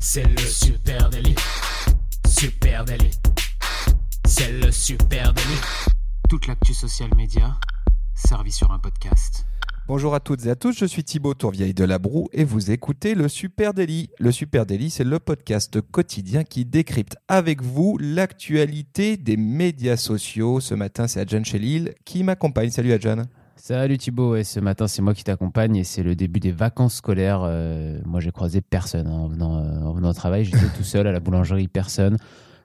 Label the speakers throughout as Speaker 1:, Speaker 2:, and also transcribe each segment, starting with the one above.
Speaker 1: C'est le super délit. Super délit. C'est le super délit. Toute l'actu social média servie sur un podcast.
Speaker 2: Bonjour à toutes et à tous, je suis Thibaut Tourvieille de La Broue et vous écoutez le Super Daily. Le Super Daily, c'est le podcast quotidien qui décrypte avec vous l'actualité des médias sociaux. Ce matin, c'est Adjan Chelil qui m'accompagne. Salut Adjan.
Speaker 3: Salut Thibaut, et ce matin c'est moi qui t'accompagne et c'est le début des vacances scolaires. Euh, moi j'ai croisé personne hein, en, venant, euh, en venant au travail, j'étais tout seul à la boulangerie, personne.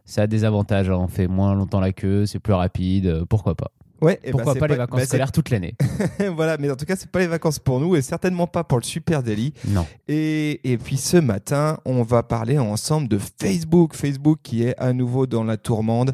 Speaker 3: Ça a des avantages, hein. on fait moins longtemps la queue, c'est plus rapide, euh, pourquoi pas
Speaker 2: Ouais, et
Speaker 3: Pourquoi
Speaker 2: bah,
Speaker 3: pas les vacances
Speaker 2: bah,
Speaker 3: scolaires toute l'année
Speaker 2: voilà, mais en tout cas, c'est pas les vacances pour nous et certainement pas pour le Super Daily.
Speaker 3: Non.
Speaker 2: Et, et puis ce matin, on va parler ensemble de Facebook. Facebook qui est à nouveau dans la tourmente.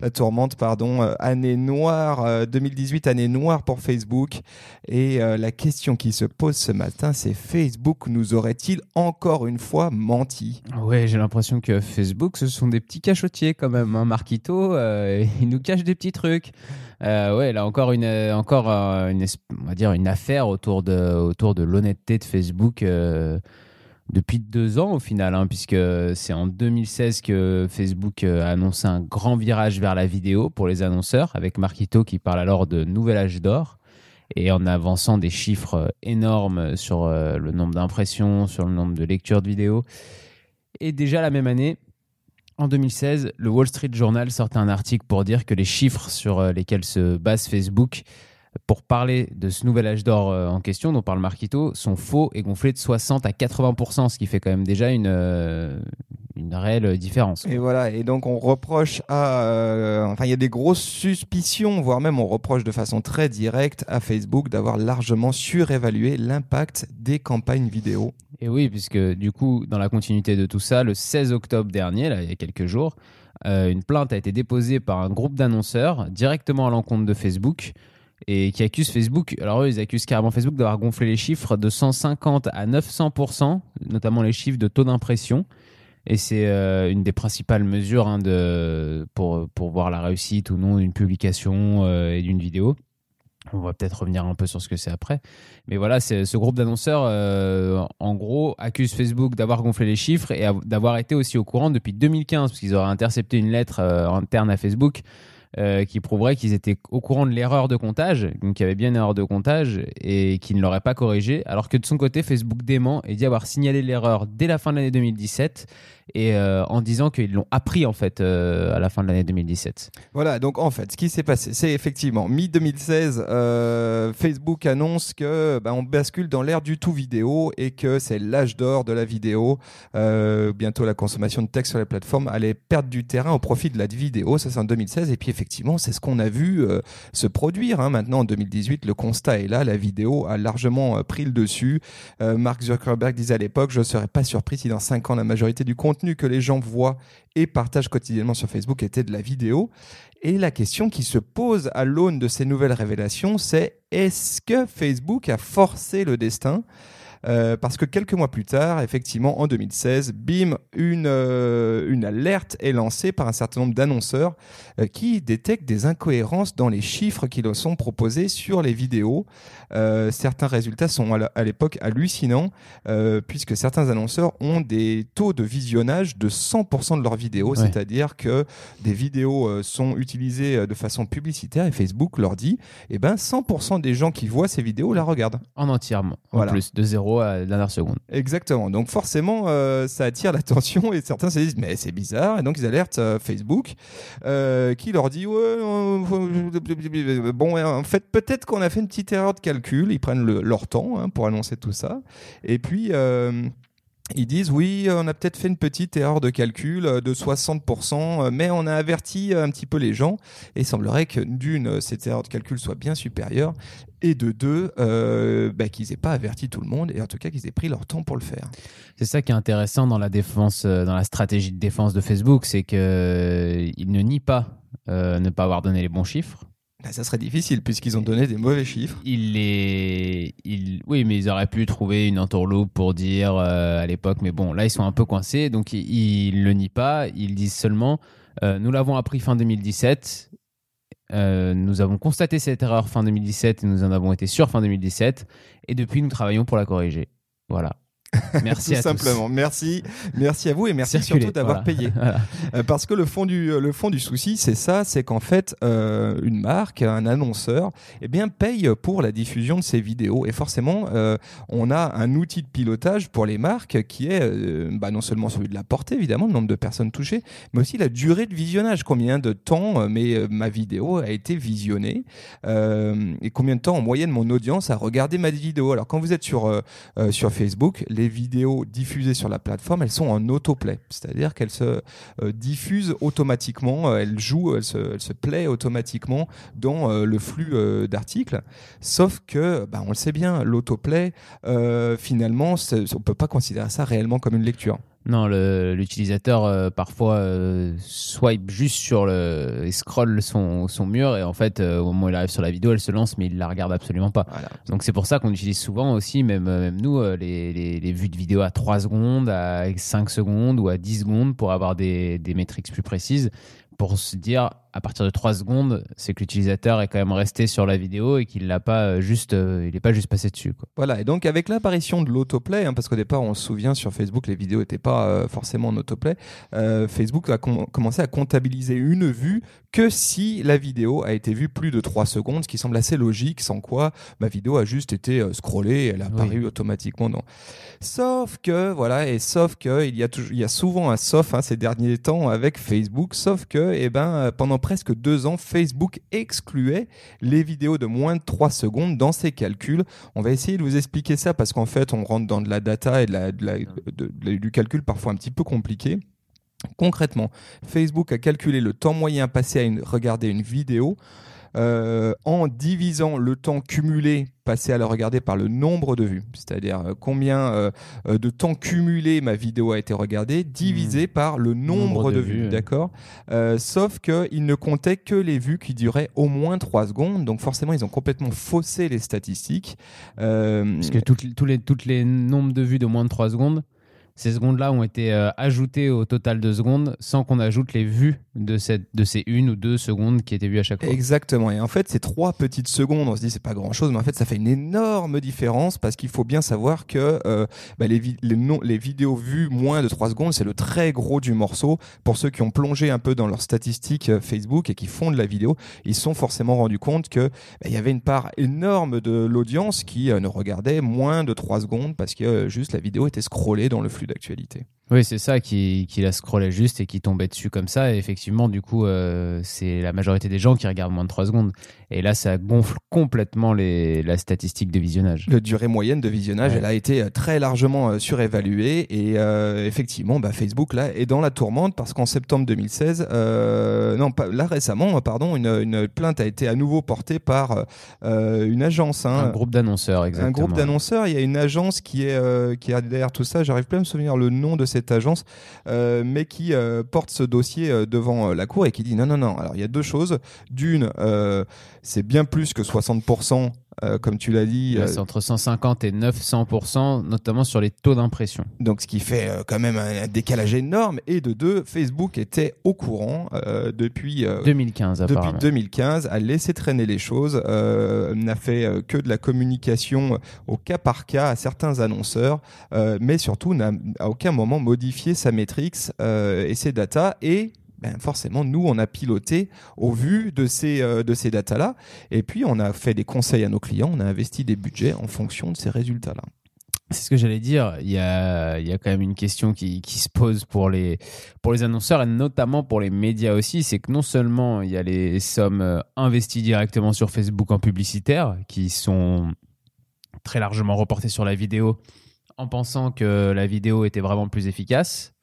Speaker 2: La tourmente, pardon. euh, année noire, euh, 2018, année noire pour Facebook. Et euh, la question qui se pose ce matin, c'est Facebook nous aurait-il encore une fois menti?
Speaker 3: Ouais, j'ai l'impression que Facebook, ce sont des petits cachotiers quand même. Hein. Marquito, euh, il nous cache des petits trucs. Euh, ouais, là encore une, euh, encore euh, on va dire une affaire autour de, autour de l'honnêteté de Facebook euh, depuis deux ans au final, hein, puisque c'est en 2016 que Facebook a annoncé un grand virage vers la vidéo pour les annonceurs, avec Marquito qui parle alors de nouvel âge d'or. Et en avançant des chiffres énormes sur le nombre d'impressions, sur le nombre de lectures de vidéos. Et déjà la même année, en 2016, le Wall Street Journal sortait un article pour dire que les chiffres sur euh, lesquels se base Facebook pour parler de ce nouvel âge d'or euh, en question, dont parle Marquito, sont faux et gonflés de 60 à 80%, ce qui fait quand même déjà une, euh, une réelle différence.
Speaker 2: Et voilà, et donc on reproche à... enfin, il y a des grosses suspicions, voire même on reproche de façon très directe à Facebook d'avoir largement surévalué l'impact des campagnes vidéo.
Speaker 3: Et oui, puisque du coup, dans la continuité de tout ça, le 16 octobre dernier, là, il y a quelques jours, euh, une plainte a été déposée par un groupe d'annonceurs directement à l'encontre de Facebook et qui accuse Facebook. Alors eux, ils accusent carrément Facebook d'avoir gonflé les chiffres de 150 à 900%, notamment les chiffres de taux d'impression. Et c'est euh, une des principales mesures hein, pour voir la réussite ou non d'une publication euh, et d'une vidéo. On va peut-être revenir un peu sur ce que c'est après. Mais voilà, ce groupe d'annonceurs, euh, en gros, accuse Facebook d'avoir gonflé les chiffres et av- d'avoir été aussi au courant depuis 2015, parce qu'ils auraient intercepté une lettre euh, interne à Facebook euh, qui prouverait qu'ils étaient au courant de l'erreur de comptage, donc il y avait bien une erreur de comptage et qu'ils ne l'auraient pas corrigée, alors que de son côté, Facebook dément et dit avoir signalé l'erreur dès la fin de l'année 2017 et euh, en disant qu'ils l'ont appris en fait euh, à la fin de l'année 2017.
Speaker 2: Voilà, donc en fait, ce qui s'est passé, c'est effectivement mi-2016, euh, Facebook annonce que ben, on bascule dans l'ère du tout vidéo et que c'est l'âge d'or de la vidéo. Bientôt, la consommation de texte sur les plateformes allait perdre du terrain au profit de la vidéo. Ça, c'est en 2016. Et puis, effectivement, c'est ce qu'on a vu se produire. hein. Maintenant, en 2018, le constat est là. La vidéo a largement pris le dessus. Mark Zuckerberg disait à l'époque, je ne serais pas surpris si dans 5 ans, la majorité du contenu que les gens voient et partagent quotidiennement sur Facebook était de la vidéo. Et la question qui se pose à l'aune de ces nouvelles révélations, c'est est-ce que Facebook a forcé le destin? Euh, parce que quelques mois plus tard, effectivement, en 2016, bim, une, euh, une alerte est lancée par un certain nombre d'annonceurs euh, qui détectent des incohérences dans les chiffres qui leur sont proposés sur les vidéos. Certains résultats sont à l'époque hallucinants, puisque certains annonceurs ont des taux de visionnage de 100% de leurs vidéos,
Speaker 3: Ouais.
Speaker 2: c'est-à-dire que des vidéos sont utilisées de façon publicitaire et Facebook leur dit, eh ben 100% des gens qui voient ces vidéos la regardent.
Speaker 3: En entièrement,
Speaker 2: Voilà.
Speaker 3: en plus, de 0 à la dernière seconde.
Speaker 2: Exactement. Donc forcément, euh, ça attire l'attention et certains se disent mais c'est bizarre et donc ils alertent euh, Facebook euh, qui leur dit ouais, bon en fait peut-être qu'on a fait une petite erreur de calcul. Ils prennent le- leur temps hein, pour annoncer tout ça et puis. Ils disent oui, on a peut-être fait une petite erreur de calcul euh, de 60%, euh, mais on a averti euh, un petit peu les gens. Et il semblerait que d'une, cette erreur de calcul soit bien supérieure, et de deux, bah, qu'ils aient pas averti tout le monde, et en tout cas qu'ils aient pris leur temps pour le faire.
Speaker 3: C'est ça qui est intéressant dans la défense, dans la stratégie de défense de Facebook, c'est il ne nie pas ne pas avoir donné les bons chiffres.
Speaker 2: Bah, ça serait difficile puisqu'ils ont donné des mauvais chiffres.
Speaker 3: Il les, il, oui, mais ils auraient pu trouver une entourloupe pour dire euh, à l'époque, mais bon, là ils sont un peu coincés, donc ils, ils le nient pas, ils disent seulement, euh, nous l'avons appris fin 2017. euh, nous avons constaté cette erreur fin 2017 et nous en avons été sûrs fin 2017 et depuis nous travaillons pour la corriger. Voilà. Merci
Speaker 2: Tout
Speaker 3: à
Speaker 2: simplement. Merci, merci à vous et merci
Speaker 3: Circuler,
Speaker 2: surtout d'avoir
Speaker 3: voilà.
Speaker 2: payé.
Speaker 3: Voilà.
Speaker 2: Euh, parce que le fond du le fond du souci, c'est ça, c'est qu'en fait, euh, une marque, un annonceur, eh bien, paye pour la diffusion de ses vidéos. Et forcément, euh, on a un outil de pilotage pour les marques qui est euh, bah, non seulement celui de la portée, évidemment, le nombre de personnes touchées, mais aussi la durée de visionnage. Combien de temps euh, mais, euh, ma vidéo a été visionnée euh, et combien de temps en moyenne mon audience a regardé ma vidéo. Alors, quand vous êtes sur, euh, euh, sur Facebook, les vidéos diffusées sur la plateforme, elles sont en autoplay, c'est-à-dire qu'elles se euh, diffusent automatiquement, euh, elles jouent, elles se, elles plaient automatiquement dans euh, le flux d'articles. Sauf que, bah, on le sait bien, l'autoplay, finalement, on peut pas considérer ça réellement comme une lecture.
Speaker 3: Non, l'utilisateur euh, parfois euh, swipe juste sur le et scroll son, son mur et en fait euh, au moment où il arrive sur la vidéo, elle se lance mais il la regarde absolument pas.
Speaker 2: Voilà.
Speaker 3: Donc c'est pour ça qu'on utilise souvent aussi, même, même nous, les, les, les vues de vidéo à 3 secondes, à 5 secondes ou à 10 secondes pour avoir des, des métriques plus précises, pour se dire à partir de 3 secondes, c'est que l'utilisateur est quand même resté sur la vidéo et qu'il l'a pas euh, juste, euh, il est pas juste passé dessus. Quoi.
Speaker 2: Voilà, et donc avec l'apparition de l'autoplay, hein, parce qu'au départ on se souvient sur Facebook les vidéos n'étaient pas euh, forcément en autoplay, euh, Facebook a com- commencé à comptabiliser une vue que si la vidéo a été vue plus de 3 secondes, ce qui semble assez logique, sans quoi ma vidéo a juste été scrollée et elle a
Speaker 3: Oui.
Speaker 2: apparu automatiquement dans... Sauf que, voilà, et sauf que, il y a, toujours, il y a souvent un sauf hein, ces derniers temps avec Facebook, sauf que, eh ben, pendant presque deux ans, Facebook excluait les vidéos de moins de 3 secondes dans ses calculs. On va essayer de vous expliquer ça parce qu'en fait, on rentre dans de la data et de la- de la- de- de- du calcul parfois un petit peu compliqué. Concrètement, Facebook a calculé le temps moyen passé à une- regarder une vidéo euh, en divisant le temps cumulé passé à la regarder par le nombre de vues, c'est-à-dire euh, combien euh, de temps cumulé ma vidéo a été regardée, divisé par le nombre,
Speaker 3: Nombre
Speaker 2: de,
Speaker 3: de
Speaker 2: vues, d'accord? Euh, Sauf qu'il ne comptait que les vues qui duraient au moins 3 secondes, donc forcément ils ont complètement faussé les statistiques. Euh,
Speaker 3: Parce que toutes tous les, toutes les nombres de vues de moins de 3 secondes, ces secondes-là ont été euh, ajoutées au total de secondes sans qu'on ajoute les vues de, cette, de ces une ou deux secondes qui étaient vues à chaque fois.
Speaker 2: Exactement. Et en fait, ces trois petites secondes, on se dit c'est pas grand chose, mais en fait, ça fait une énorme différence parce qu'il faut bien savoir que euh, bah, les, les, non- les vidéos vues moins de 3 secondes, c'est le très gros du morceau. Pour ceux qui ont plongé un peu dans leurs statistiques euh, Facebook et qui font de la vidéo, ils sont forcément rendus compte que bah, il y avait une part énorme de l'audience qui ne regardait moins de 3 secondes parce que juste la vidéo était scrollée dans le flux d'actualité.
Speaker 3: Oui, c'est ça qui, qui la scrollait juste et qui tombait dessus comme ça. Et effectivement, du coup, euh, c'est la majorité des gens qui regardent moins de 3 secondes. Et là, ça gonfle complètement les, la statistique de visionnage.
Speaker 2: La durée moyenne de visionnage,
Speaker 3: Ouais.
Speaker 2: elle a été euh, très largement euh, surévaluée et euh, effectivement, bah, Facebook là est dans la tourmente parce qu'en septembre 2016, euh, non pas là récemment, pardon, une, une plainte a été à nouveau portée par une agence, hein,
Speaker 3: Un groupe d'annonceurs, exactement.
Speaker 2: un groupe d'annonceurs. Il y a une agence qui est qui est derrière tout ça. J'arrive plus à me souvenir le nom de cette agence, euh, mais qui euh, porte ce dossier euh, devant la cour et qui dit non non non. Alors il y a deux choses. D'une, c'est bien plus que 60%. Euh, comme tu l'as dit,
Speaker 3: Ouais,
Speaker 2: euh,
Speaker 3: C'est entre 150 et 900%, notamment sur les taux d'impression.
Speaker 2: Donc, ce qui fait euh, quand même un, un décalage énorme. Et de deux, Facebook était au courant euh, depuis. euh,
Speaker 3: 2015,
Speaker 2: depuis
Speaker 3: apparemment.
Speaker 2: 2015, a laissé traîner les choses, n'a fait que de la communication au cas par cas à certains annonceurs, mais surtout n'a à aucun moment modifié sa métrix euh, et ses data et ben forcément, nous, on a piloté au vu de ces, euh, ces datas-là. Et puis, on a fait des conseils à nos clients, on a investi des budgets en fonction de ces résultats-là.
Speaker 3: C'est ce que j'allais dire. Il y a, il y a quand même une question qui, qui se pose pour les, pour les annonceurs et notamment pour les médias aussi. C'est que non seulement il y a les sommes euh, investies directement sur Facebook en publicitaire qui sont très largement reportées sur la vidéo en pensant que la vidéo était vraiment plus efficace.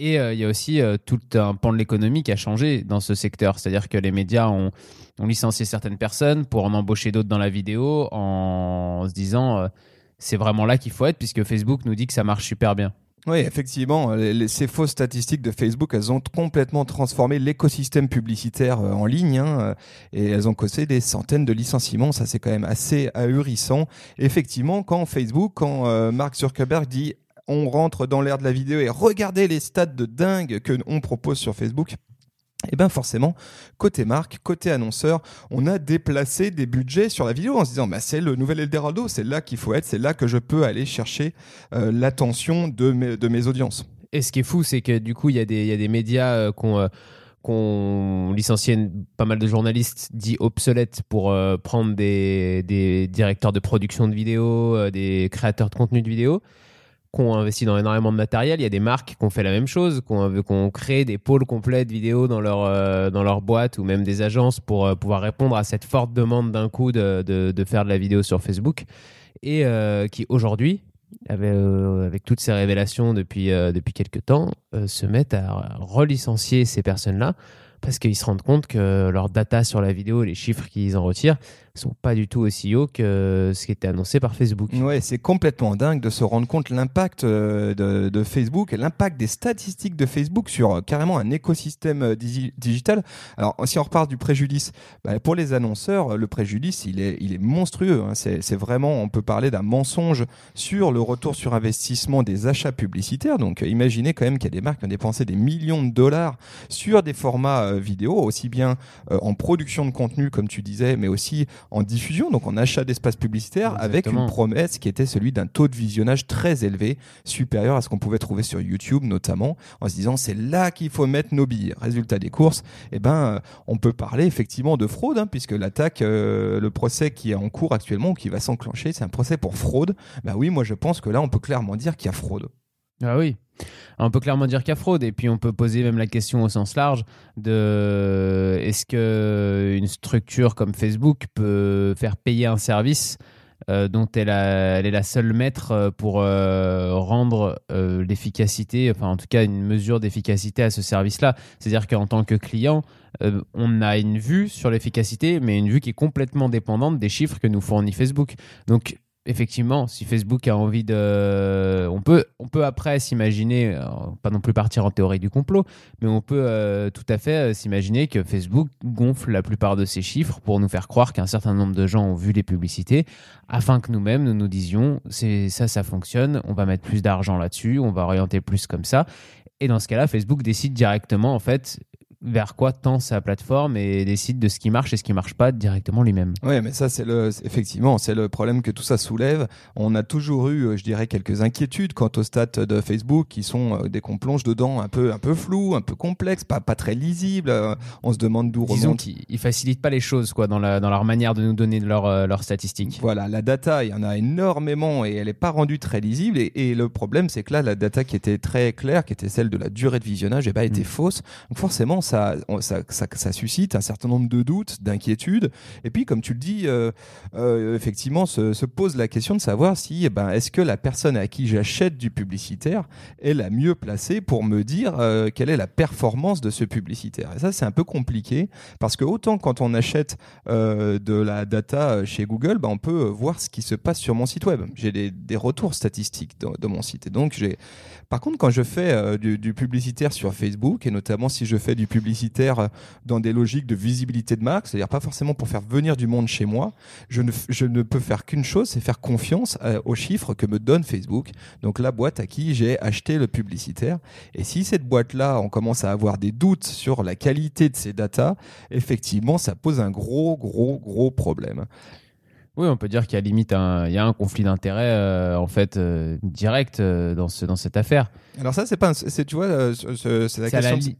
Speaker 3: Et euh, il y a aussi euh, tout un pan de l'économie qui a changé dans ce secteur. C'est-à-dire que les médias ont, licencié certaines personnes pour en embaucher d'autres dans la vidéo en se disant euh, c'est vraiment là qu'il faut être puisque Facebook nous dit que ça marche super bien.
Speaker 2: Oui, effectivement, ces fausses statistiques de Facebook, elles ont complètement transformé l'écosystème publicitaire en ligne hein, et elles ont causé des centaines de licenciements. Ça, c'est quand même assez ahurissant. Effectivement, quand Facebook, quand Mark Zuckerberg dit on rentre dans l'ère de la vidéo et regardez les stats de dingue que on propose sur Facebook. et bien forcément, côté marque, côté annonceur, on a déplacé des budgets sur la vidéo en se disant bah, c'est le nouvel Eldorado, c'est là qu'il faut être, c'est là que je peux aller chercher euh, l'attention de mes, de mes audiences.
Speaker 3: Et ce qui est fou, c'est que du coup, il y, a des- il y a des médias euh, qui ont, euh, licencié une- pas mal de journalistes dits obsolètes pour euh, prendre des, des directeurs de production de vidéos, des créateurs de contenu de vidéos, qui ont investi dans énormément de matériel. Il y a des marques qui ont fait la même chose, qui ont, créé des pôles complets de vidéos dans leur, euh, dans leur boîte ou même des agences pour euh, pouvoir répondre à cette forte demande d'un coup de, de, faire de la vidéo sur Facebook. Et euh, qui aujourd'hui, avec, toutes ces révélations depuis, depuis quelques temps, se mettent à relicencier ces personnes-là parce qu'ils se rendent compte que leurs data sur la vidéo, les chiffres qu'ils en retirent, sont pas du tout aussi hauts que ce qui était annoncé par Facebook.
Speaker 2: Ouais, c'est complètement dingue de se rendre compte l'impact euh, de, Facebook et l'impact des statistiques de Facebook sur euh, carrément un écosystème euh, digi- digital. Alors, si on repart du préjudice, bah, pour les annonceurs, le préjudice, il est, il est monstrueux. hein. C'est vraiment, on peut parler d'un mensonge sur le retour sur investissement des achats publicitaires. Donc, euh, imaginez quand même qu'il y a des marques qui ont dépensé des millions de dollars sur des formats euh, vidéo, aussi bien euh, en production de contenu, comme tu disais, mais aussi en diffusion, donc en achat d'espace publicitaire, avec une promesse qui était celui d'un taux de visionnage très élevé, supérieur à ce qu'on pouvait trouver sur YouTube notamment, en se disant c'est là qu'il faut mettre nos billets. Résultat des courses, eh ben, euh, on peut parler effectivement de fraude, hein, puisque l'attaque, euh, le procès qui est en cours actuellement, ou qui va s'enclencher, c'est un procès pour fraude. Bah oui, moi je pense que là, on peut clairement dire qu'il y a fraude.
Speaker 3: Ah oui. On peut clairement dire qu'il y a fraude et puis on peut poser même la question au sens large de est-ce que une structure comme Facebook peut faire payer un service euh, dont elle, est la seule maître euh, pour euh, rendre l'efficacité, enfin en tout cas une mesure d'efficacité à ce service-là? C'est-à-dire qu'en tant que client, on a une vue sur l'efficacité, mais une vue qui est complètement dépendante des chiffres que nous fournit Facebook. Donc effectivement, si Facebook a envie de... On peut, on peut après s'imaginer, euh, pas non plus partir en théorie du complot, mais on peut euh, tout à fait euh, s'imaginer que Facebook gonfle la plupart de ces chiffres pour nous faire croire qu'un certain nombre de gens ont vu les publicités, afin que nous-mêmes, nous nous disions, c'est ça, ça fonctionne, on va mettre plus d'argent là-dessus, on va orienter plus comme ça. Et dans ce cas-là, Facebook décide directement, en fait, vers quoi tend sa plateforme et décide de ce qui marche et ce qui marche pas directement lui-même.
Speaker 2: Oui, mais ça, c'est le, effectivement, c'est le problème que tout ça soulève. On a toujours eu, euh, je dirais, quelques inquiétudes quant aux stats de Facebook qui sont, euh, dès qu'on plonge dedans, un peu, un peu flou, un peu complexe, pas, pas très lisible. Euh, On se demande d'où
Speaker 3: Disons
Speaker 2: remonte.
Speaker 3: qu'ils ils facilitent pas les choses quoi dans, la, dans leur manière de nous donner leurs leurs statistiques.
Speaker 2: Voilà, la data, il y en a énormément et elle n'est pas rendue très lisible. Et, et le problème, c'est que là, la data qui était très claire, qui était celle de la durée de visionnage, eh ben, était
Speaker 3: Mm.
Speaker 2: fausse. Donc forcément, ça, ça, ça, suscite un certain nombre de doutes, d'inquiétudes. Et puis, comme tu le dis, euh, euh, effectivement, se, se pose la question de savoir si, eh ben, est-ce que la personne à qui j'achète du publicitaire est la mieux placée pour me dire euh, quelle est la performance de ce publicitaire. Et ça, c'est un peu compliqué parce que autant quand on achète de la data chez Google, bah, on peut voir ce qui se passe sur mon site web. J'ai des, des retours statistiques de, mon site. Et donc, j'ai. Par contre, quand je fais du, du publicitaire sur Facebook, et notamment si je fais du publicitaire euh, dans des logiques de visibilité de marque, c'est-à-dire pas forcément pour faire venir du monde chez moi, je ne, je ne peux faire qu'une chose, c'est faire confiance euh, aux chiffres que me donne Facebook. Donc la boîte à qui j'ai acheté le publicitaire. Et si cette boîte-là, on commence à avoir des doutes sur la qualité de ces datas, effectivement, ça pose un gros, gros, gros problème.
Speaker 3: Oui, on peut dire qu'il y a limite un, il y a un conflit d'intérêt euh, en fait euh, direct euh, dans ce dans cette affaire.
Speaker 2: Alors ça, c'est pas, un- c'est tu vois, ce- ce- c'est la question.
Speaker 3: li-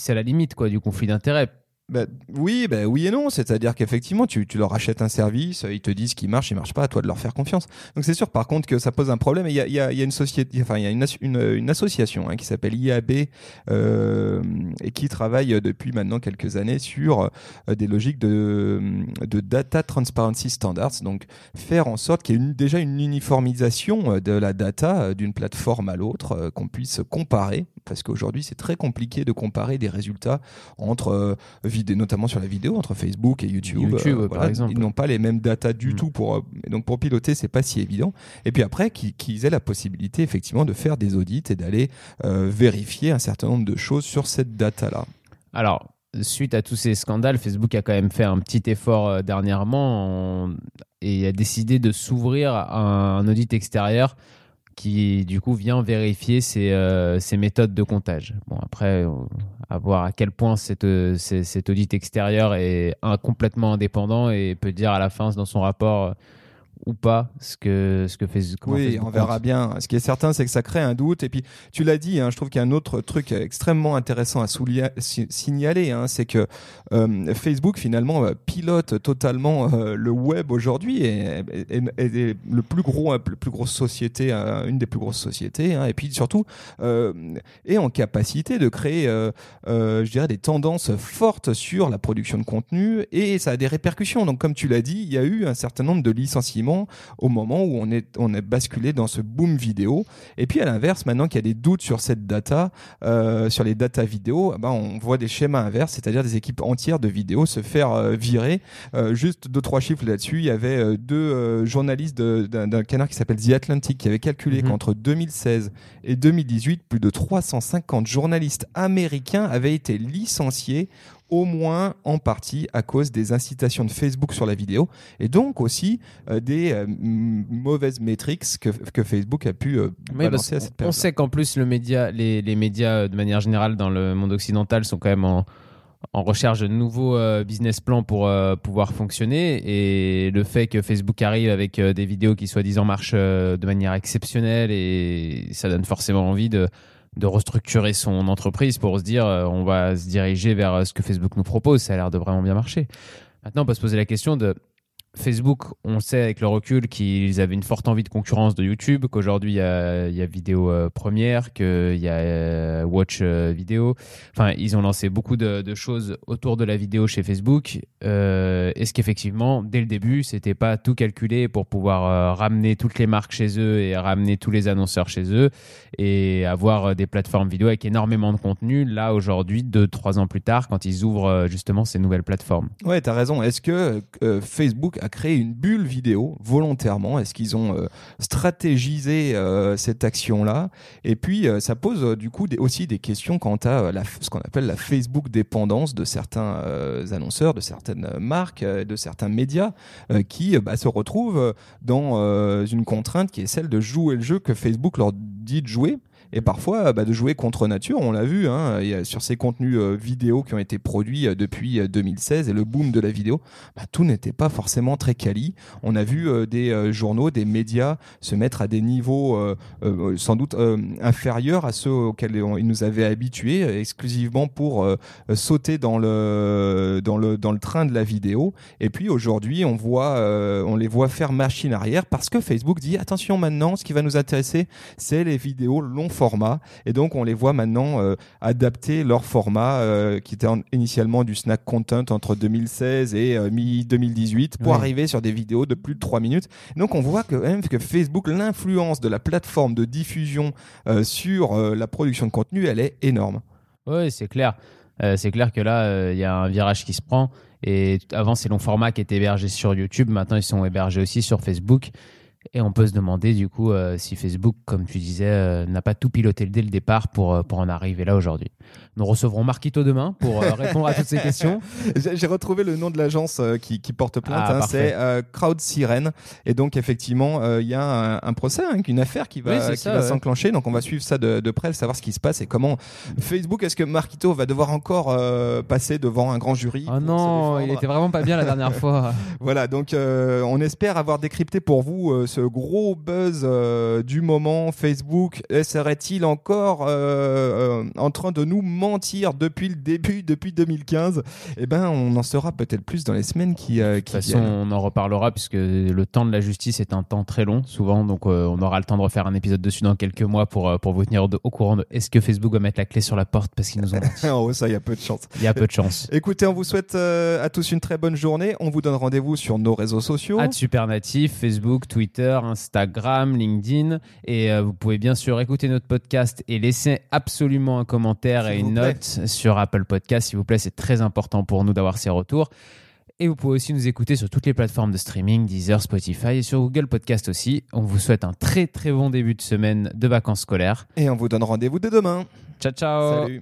Speaker 3: c'est la limite quoi du conflit d'intérêt.
Speaker 2: Bah, oui, bah, oui et non. C'est-à-dire qu'effectivement, tu, tu leur achètes un service, ils te disent qu'il marche, il marche pas, à toi de leur faire confiance. Donc c'est sûr, par contre, que ça pose un problème. Il y a, y a- y a une société, enfin, il y a une, une, association hein, qui s'appelle IAB euh, et qui travaille depuis maintenant quelques années sur euh, des logiques de, de data transparency standards. Donc faire en sorte qu'il y ait déjà une uniformisation euh, de la data d'une plateforme à l'autre, qu'on puisse comparer, parce qu'aujourd'hui c'est très compliqué de comparer des résultats entre euh, vidéo, notamment sur la vidéo entre Facebook et YouTube.
Speaker 3: YouTube,
Speaker 2: euh,
Speaker 3: par exemple.
Speaker 2: Ils n'ont pas les mêmes datas du
Speaker 3: Mm.
Speaker 2: tout pour euh, donc pour piloter, c'est pas si évident. Et puis après, qu'ils aient la possibilité effectivement de faire des audits et d'aller vérifier un certain nombre de choses sur cette data-là.
Speaker 3: Alors suite à tous ces scandales, Facebook a quand même fait un petit effort dernièrement en- et a décidé de s'ouvrir à un audit extérieur qui du coup vient vérifier ces, euh, ces méthodes de comptage. Bon après, euh, à voir à quel point cette, euh, ces- cet audit extérieur est complètement indépendant et peut dire à la fin dans son rapport ou pas ce que ce que comment
Speaker 2: Oui,
Speaker 3: Facebook
Speaker 2: on verra
Speaker 3: compte.
Speaker 2: bien. Ce qui est certain, c'est que ça crée un doute. Et puis, tu l'as dit, hein, je trouve qu'il y a un autre truc extrêmement intéressant à signaler, hein, c'est que euh, Facebook finalement euh, pilote totalement euh, le web aujourd'hui et, et- et- et le plus gros, le plus grosse société, euh, une des plus grosses sociétés. hein, et puis surtout, est en capacité de créer, je dirais, des tendances fortes sur la production de contenu et ça a des répercussions. Donc, comme tu l'as dit, il y a eu un certain nombre de licenciements au moment où on est, on est basculé dans ce boom vidéo. Et puis à l'inverse, maintenant qu'il y a des doutes sur cette data, euh, sur les data vidéo, eh ben, on voit des schémas inverses, c'est-à-dire des équipes entières de vidéos se faire euh, virer. Euh, juste deux, trois chiffres là-dessus. Il y avait deux journalistes d'un canard qui s'appelle The Atlantic qui avait calculé
Speaker 3: Mhm.
Speaker 2: qu'entre 2016 et 2018, plus de 350 journalistes américains avaient été licenciés au moins en partie à cause des incitations de Facebook sur la vidéo et donc aussi euh, des euh, mauvaises métriques que, que Facebook a pu euh,
Speaker 3: Oui,
Speaker 2: balancer à cette
Speaker 3: qu'on- on
Speaker 2: période.
Speaker 3: sait qu'en plus le média, les, les médias euh, de manière générale dans le monde occidental sont quand même en, en recherche de nouveaux business plans pour pouvoir fonctionner et le fait que Facebook arrive avec des vidéos qui soi-disant marchent de manière exceptionnelle et ça donne forcément envie de de restructurer son entreprise pour se dire euh, on va se diriger vers euh, ce que Facebook nous propose. Ça a l'air de vraiment bien marcher. Maintenant on peut se poser la question de Facebook, on sait avec le recul qu'ils avaient une forte envie de concurrence de YouTube, qu'aujourd'hui il y a, vidéo euh, première, qu'il y a euh, watch euh, vidéo. Enfin, ils ont lancé beaucoup de, choses autour de la vidéo chez Facebook. Euh, Est-ce qu'effectivement, dès le début, c'était pas tout calculé pour pouvoir ramener toutes les marques chez eux et ramener tous les annonceurs chez eux et avoir des plateformes vidéo avec énormément de contenu? Là, aujourd'hui, deux, trois ans plus tard, quand ils ouvrent justement ces nouvelles plateformes.
Speaker 2: Ouais, t'as raison. Est-ce que Facebook a créé une bulle vidéo volontairement Est-ce qu'ils ont euh, stratégisé euh, cette action-là? Et puis, euh, ça pose du coup aussi des questions quant à ce qu'on appelle la Facebook dépendance de certains annonceurs, de certaines marques, de certains médias qui bah, se retrouvent dans une contrainte qui est celle de jouer le jeu que Facebook leur dit de jouer. Et parfois, bah, de jouer contre nature, on l'a vu, hein, sur ces contenus euh, vidéo qui ont été produits euh, depuis euh, 2016 et le boom de la vidéo, bah, tout n'était pas forcément très quali. On a vu euh, des euh, journaux, des médias se mettre à des niveaux euh, euh, sans doute euh, inférieurs à ceux auxquels ils nous avaient habitués, euh, exclusivement pour euh, euh, sauter dans le, dans, le, dans le train de la vidéo. Et puis aujourd'hui, on, voit, euh, on les voit faire machine arrière parce que Facebook dit attention maintenant, ce qui va nous intéresser, c'est les vidéos long format. Et donc, on les voit maintenant euh, adapter leur format euh, qui était en- initialement du snack content entre 2016 et euh, mi-2018 pour arriver sur des vidéos de plus de 3 minutes. Donc, on voit que, même que Facebook, l'influence de la plateforme de diffusion sur la production de contenu, elle est énorme.
Speaker 3: Oui, c'est clair. C'est clair que là, il y a un virage qui se prend. Et avant, ces longs formats qui étaient hébergés sur YouTube. Maintenant, ils sont hébergés aussi sur Facebook. Et on peut se demander, du coup, euh, si Facebook, comme tu disais, euh, n'a pas tout piloté dès le départ pour, euh, pour en arriver là aujourd'hui. Nous recevrons Marquito demain pour euh, répondre à toutes ces questions.
Speaker 2: J'ai retrouvé le nom de l'agence qui, qui porte plainte,
Speaker 3: Ah,
Speaker 2: hein, c'est Crowd Siren. Et donc effectivement, il y a un, un procès, hein, une affaire qui
Speaker 3: Oui,
Speaker 2: va,
Speaker 3: ouais.
Speaker 2: s'enclencher. Donc on va suivre ça de, de près, savoir ce qui se passe et comment Facebook. Est-ce que Marquito va devoir encore passer devant un grand jury
Speaker 3: Oh non, il était vraiment pas bien la dernière fois.
Speaker 2: Voilà, donc on espère avoir décrypté pour vous ce gros buzz euh, du moment. Facebook serait-il encore euh, euh, en train de nous mentir depuis le début, depuis 2015 Eh ben, on en saura peut-être plus dans les semaines qui, euh,
Speaker 3: De
Speaker 2: qui
Speaker 3: toute façon,
Speaker 2: viennent.
Speaker 3: on en reparlera puisque le temps de la justice est un temps très long, souvent. Donc, on aura le temps de refaire un épisode dessus dans quelques mois pour, pour vous tenir au courant de est-ce que Facebook va mettre la clé sur la porte parce qu'ils nous ont menti.
Speaker 2: oh, ça, il y a peu de chance.
Speaker 3: Il y a peu de chance.
Speaker 2: Écoutez, on vous souhaite à tous une très bonne journée. On vous donne rendez-vous sur nos réseaux sociaux.
Speaker 3: Ad Supernatif, Facebook, Twitter, Instagram, LinkedIn. Et euh, vous pouvez bien sûr écouter notre podcast et laisser absolument un commentaire
Speaker 2: S'il
Speaker 3: et une
Speaker 2: plaît.
Speaker 3: note sur Apple Podcast, s'il vous plaît. C'est très important pour nous d'avoir ces retours. Et vous pouvez aussi nous écouter sur toutes les plateformes de streaming, Deezer, Spotify et sur Google Podcast aussi. On vous souhaite un très très bon début de semaine de vacances scolaires.
Speaker 2: Et on vous donne rendez-vous dès demain.
Speaker 3: Ciao ciao
Speaker 2: Salut.